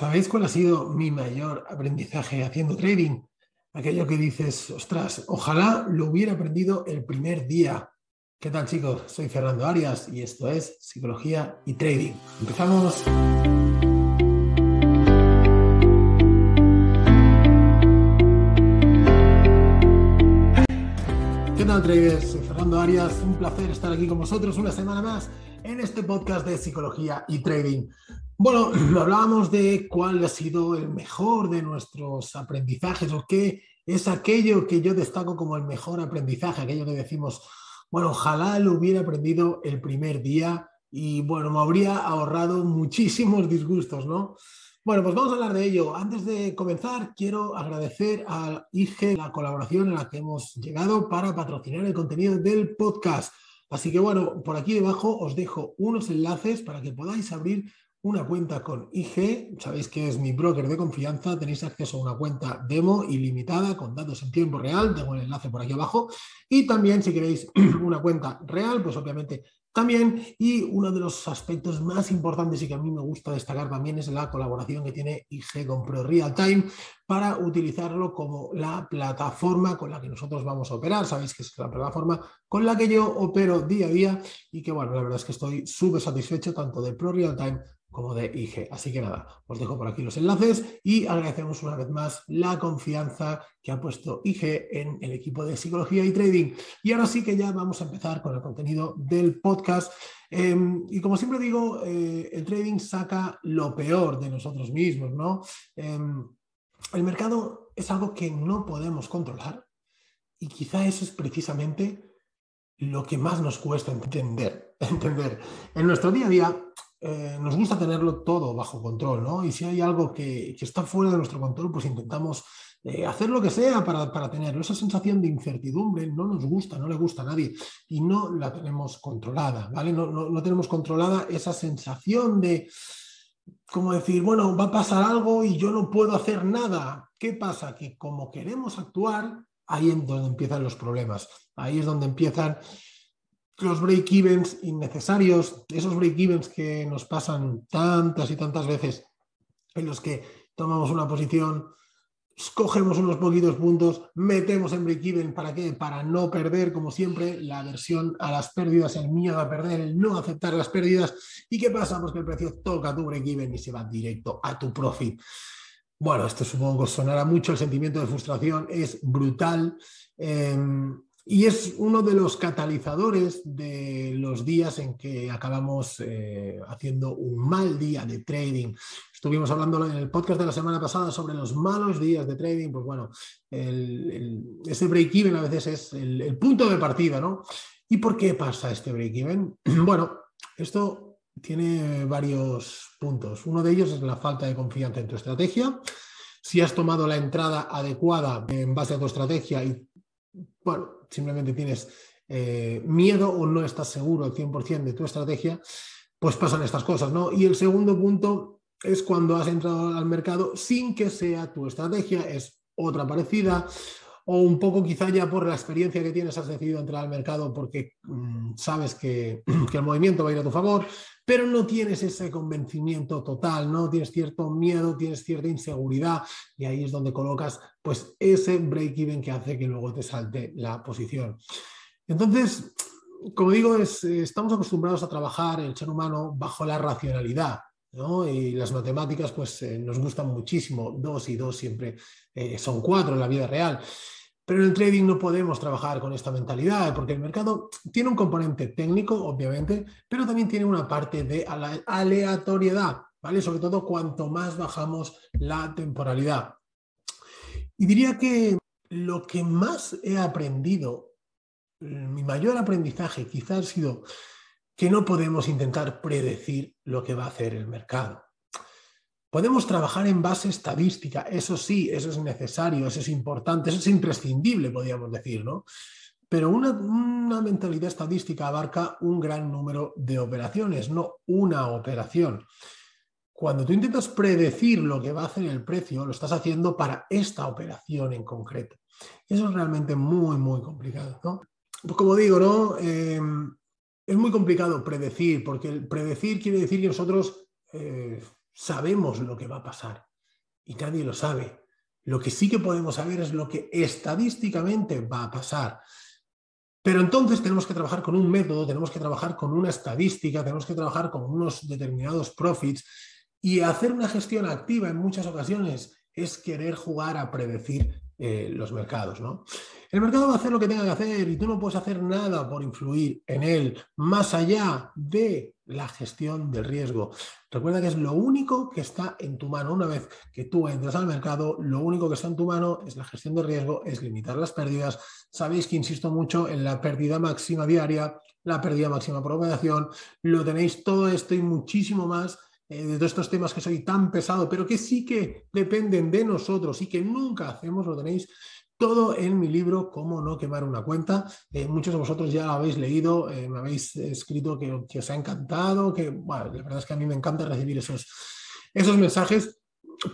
¿Sabéis cuál ha sido mi mayor aprendizaje haciendo trading? Aquello que dices, ostras, ojalá lo hubiera aprendido el primer día. ¿Qué tal chicos? Soy Fernando Arias y esto es Psicología y Trading. Empezamos. ¿Qué tal traders? Soy Fernando Arias. Un placer estar aquí con vosotros una semana más en este podcast de Psicología y Trading. Bueno, hablábamos de cuál ha sido el mejor de nuestros aprendizajes o qué es aquello que yo destaco como el mejor aprendizaje, aquello que decimos, bueno, ojalá lo hubiera aprendido el primer día y bueno, me habría ahorrado muchísimos disgustos, ¿no? Bueno, pues vamos a hablar de ello. Antes de comenzar, quiero agradecer a IG la colaboración en la que hemos llegado para patrocinar el contenido del podcast. Así que bueno, por aquí debajo os dejo unos enlaces para que podáis abrir una cuenta con IG, sabéis que es mi broker de confianza, tenéis acceso a una cuenta demo ilimitada con datos en tiempo real, tengo el enlace por aquí abajo, y también si queréis una cuenta real, pues obviamente también, y uno de los aspectos más importantes y que a mí me gusta destacar también es la colaboración que tiene IG con Pro Real Time para utilizarlo como la plataforma con la que nosotros vamos a operar. Sabéis que es la plataforma con la que yo opero día a día y que, bueno, la verdad es que estoy súper satisfecho tanto de Pro Real Time como de IG. Así que nada, os dejo por aquí los enlaces y agradecemos una vez más la confianza que ha puesto IG en el equipo de psicología y trading. Y ahora sí que ya vamos a empezar con el contenido del podcast. Em, y como siempre digo, eh, el trading saca lo peor de nosotros mismos, ¿no? Em, el mercado es algo que no podemos controlar y quizá eso es precisamente lo que más nos cuesta entender. entender. En nuestro día a día eh, nos gusta tenerlo todo bajo control, ¿no? Y si hay algo que, está fuera de nuestro control, pues intentamos eh, hacer lo que sea para, para, tenerlo. Esa sensación de incertidumbre no nos gusta, no le gusta a nadie y no la tenemos controlada, ¿vale? No, no, tenemos controlada esa sensación de, como decir, bueno, va a pasar algo y yo no puedo hacer nada. ¿Qué pasa? Que como queremos actuar, ahí es donde empiezan los problemas, ahí es donde empiezan los break-evens innecesarios, esos break-evens que nos pasan tantas y tantas veces, en los que tomamos una posición, cogemos unos poquitos puntos, metemos en break-even, ¿para qué? Para no perder, como siempre, la aversión a las pérdidas, el miedo a perder, el no aceptar las pérdidas. ¿Y qué pasa? Pues que el precio toca tu break-even y se va directo a tu profit. Bueno, esto supongo que sonará mucho, el sentimiento de frustración es brutal. Em, y es uno de los catalizadores de los días en que acabamos eh, haciendo un mal día de trading. Estuvimos hablando en el podcast de la semana pasada sobre los malos días de trading. Pues bueno, ese break-even a veces es el, el, punto de partida, ¿no? ¿Y por qué pasa este break-even? Bueno, esto tiene varios puntos. Uno de ellos es la falta de confianza en tu estrategia. Si has tomado la entrada adecuada en base a tu estrategia y bueno, simplemente tienes eh, miedo o no estás seguro al 100% de tu estrategia, pues pasan estas cosas, ¿no? Y el segundo punto es cuando has entrado al mercado sin que sea tu estrategia, es otra parecida, o un poco quizá ya por la experiencia que tienes has decidido entrar al mercado porque mm, sabes que, el movimiento va a ir a tu favor, pero no tienes ese convencimiento total, ¿no? Tienes cierto miedo, tienes cierta inseguridad y ahí es donde colocas pues ese break-even que hace que luego te salte la posición. Entonces, como digo, estamos acostumbrados a trabajar el ser humano bajo la racionalidad, ¿no? Y las matemáticas, pues eh, nos gustan muchísimo. Dos y dos siempre eh, son cuatro en la vida real. Pero en el trading no podemos trabajar con esta mentalidad, porque el mercado tiene un componente técnico, obviamente, pero también tiene una parte de aleatoriedad, ¿vale? Sobre todo cuanto más bajamos la temporalidad. Y diría que lo que más he aprendido, mi mayor aprendizaje quizás ha sido que no podemos intentar predecir lo que va a hacer el mercado. Podemos trabajar en base estadística, eso sí, eso es necesario, eso es importante, eso es imprescindible, podríamos decir, ¿no? Pero una, mentalidad estadística abarca un gran número de operaciones, no una operación. Cuando tú intentas predecir lo que va a hacer el precio, lo estás haciendo para esta operación en concreto. Eso es realmente muy, muy complicado, ¿no? Pues como digo, ¿no? Em, es muy complicado predecir, porque predecir quiere decir que nosotros eh, sabemos lo que va a pasar y nadie lo sabe. Lo que sí que podemos saber es lo que estadísticamente va a pasar. Pero entonces tenemos que trabajar con un método, tenemos que trabajar con una estadística, tenemos que trabajar con unos determinados profits y hacer una gestión activa en muchas ocasiones es querer jugar a predecir eh, los mercados. ¿no? El mercado va a hacer lo que tenga que hacer y tú no puedes hacer nada por influir en él más allá de la gestión del riesgo. Recuerda que es lo único que está en tu mano. Una vez que tú entras al mercado, lo único que está en tu mano es la gestión del riesgo, es limitar las pérdidas. Sabéis que insisto mucho en la pérdida máxima diaria, la pérdida máxima por operación. Lo tenéis todo esto y muchísimo más eh, de todos estos temas que soy tan pesado, pero que sí que dependen de nosotros y que nunca hacemos, lo tenéis todo en mi libro, Cómo no quemar una cuenta. Eh, muchos de vosotros ya lo habéis leído, eh, me habéis escrito que, os ha encantado, que bueno, la verdad es que a mí me encanta recibir esos, esos mensajes.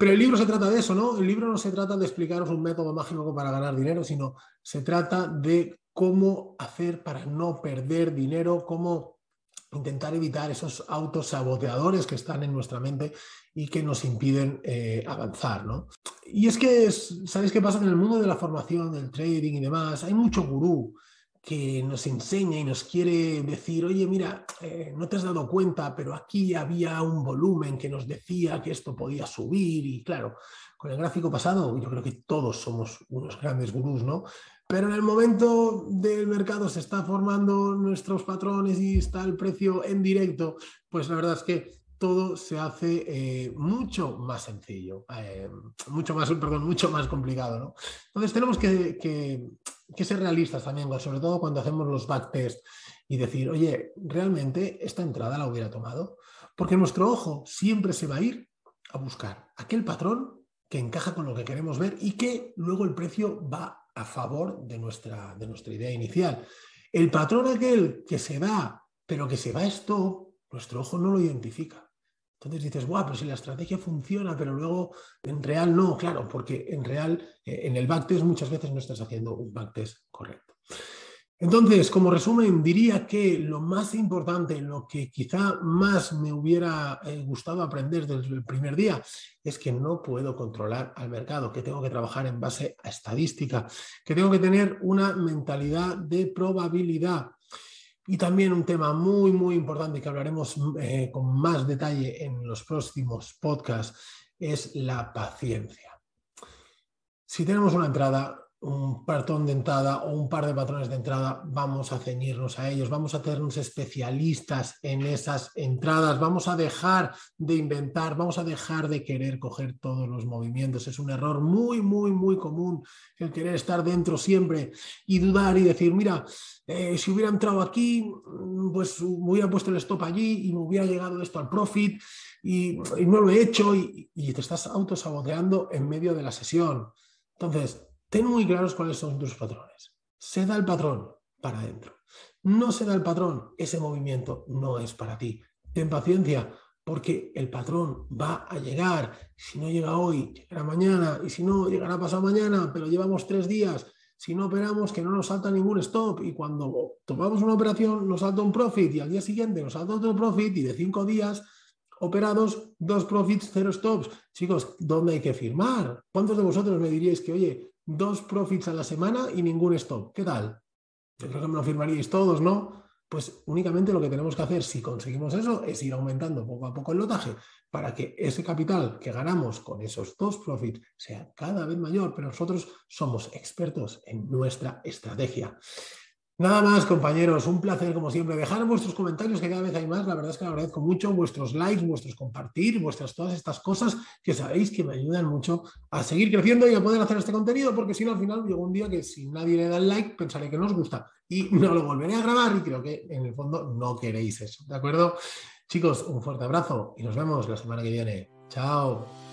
Pero el libro se trata de eso, ¿no? El libro no se trata de explicaros un método mágico para ganar dinero, sino se trata de cómo hacer para no perder dinero, cómo intentar evitar esos autosaboteadores que están en nuestra mente y que nos impiden eh, avanzar. ¿no? Y es que, ¿sabéis qué pasa? En el mundo de la formación, del trading y demás, hay mucho gurú que nos enseña y nos quiere decir, oye, mira, eh, no te has dado cuenta, pero aquí había un volumen que nos decía que esto podía subir y claro, con el gráfico pasado yo creo que todos somos unos grandes gurús, ¿no? Pero en el momento del mercado se está formando nuestros patrones y está el precio en directo, pues la verdad es que todo se hace eh, mucho más sencillo, eh, mucho más, mucho más complicado. ¿no? Entonces tenemos que, que, ser realistas también, sobre todo cuando hacemos los backtests y decir, oye, ¿realmente esta entrada la hubiera tomado? Porque nuestro ojo siempre se va a ir a buscar aquel patrón que encaja con lo que queremos ver y que luego el precio va a favor de nuestra, de nuestra idea inicial. El patrón aquel que se da, pero que se va esto, nuestro ojo no lo identifica. Entonces dices, guau, pero si la estrategia funciona, pero luego en real no, claro, porque en real, eh, en el backtest muchas veces no estás haciendo un backtest correcto. Entonces, como resumen, diría que lo más importante, lo que quizá más me hubiera eh, gustado aprender desde el primer día, es que no puedo controlar al mercado, que tengo que trabajar en base a estadística, que tengo que tener una mentalidad de probabilidad. Y también un tema muy, muy importante que hablaremos eh, con más detalle en los próximos podcasts es la paciencia. Si tenemos una entrada, un patrón de entrada o un par de patrones de entrada, vamos a ceñirnos a ellos, vamos a hacernos especialistas en esas entradas, vamos a dejar de inventar, vamos a dejar de querer coger todos los movimientos. Es un error muy, muy, muy común el querer estar dentro siempre y dudar y decir, mira, eh, si hubiera entrado aquí, pues me hubiera puesto el stop allí y me hubiera llegado esto al profit y, no lo he hecho y, y te estás autosaboteando en medio de la sesión. Entonces, Ten muy claros cuáles son tus patrones. Se da el patrón para adentro. No se da el patrón, ese movimiento no es para ti. Ten paciencia porque el patrón va a llegar. Si no llega hoy, llegará mañana. Y si no, llegará pasado mañana, pero llevamos tres días. Si no operamos, que no nos salta ningún stop. Y cuando tomamos una operación, nos salta un profit. Y al día siguiente nos salta otro profit. Y de cinco días operados, dos profits, cero stops. Chicos, ¿dónde hay que firmar? ¿Cuántos de vosotros me diríais que, oye, dos profits a la semana y ningún stop. ¿Qué tal? Yo creo que me lo firmaríais todos, ¿no? Pues únicamente lo que tenemos que hacer, si conseguimos eso, es ir aumentando poco a poco el lotaje para que ese capital que ganamos con esos dos profits sea cada vez mayor, pero nosotros somos expertos en nuestra estrategia. Nada más, compañeros, un placer como siempre. Dejar vuestros comentarios, que cada vez hay más. La verdad es que agradezco mucho vuestros likes, vuestros compartir, vuestras todas estas cosas que sabéis que me ayudan mucho a seguir creciendo y a poder hacer este contenido, porque si no, al final llega un día que si nadie le da el like, pensaré que no os gusta y no lo volveré a grabar y creo que en el fondo no queréis eso. ¿De acuerdo? Chicos, un fuerte abrazo y nos vemos la semana que viene. Chao.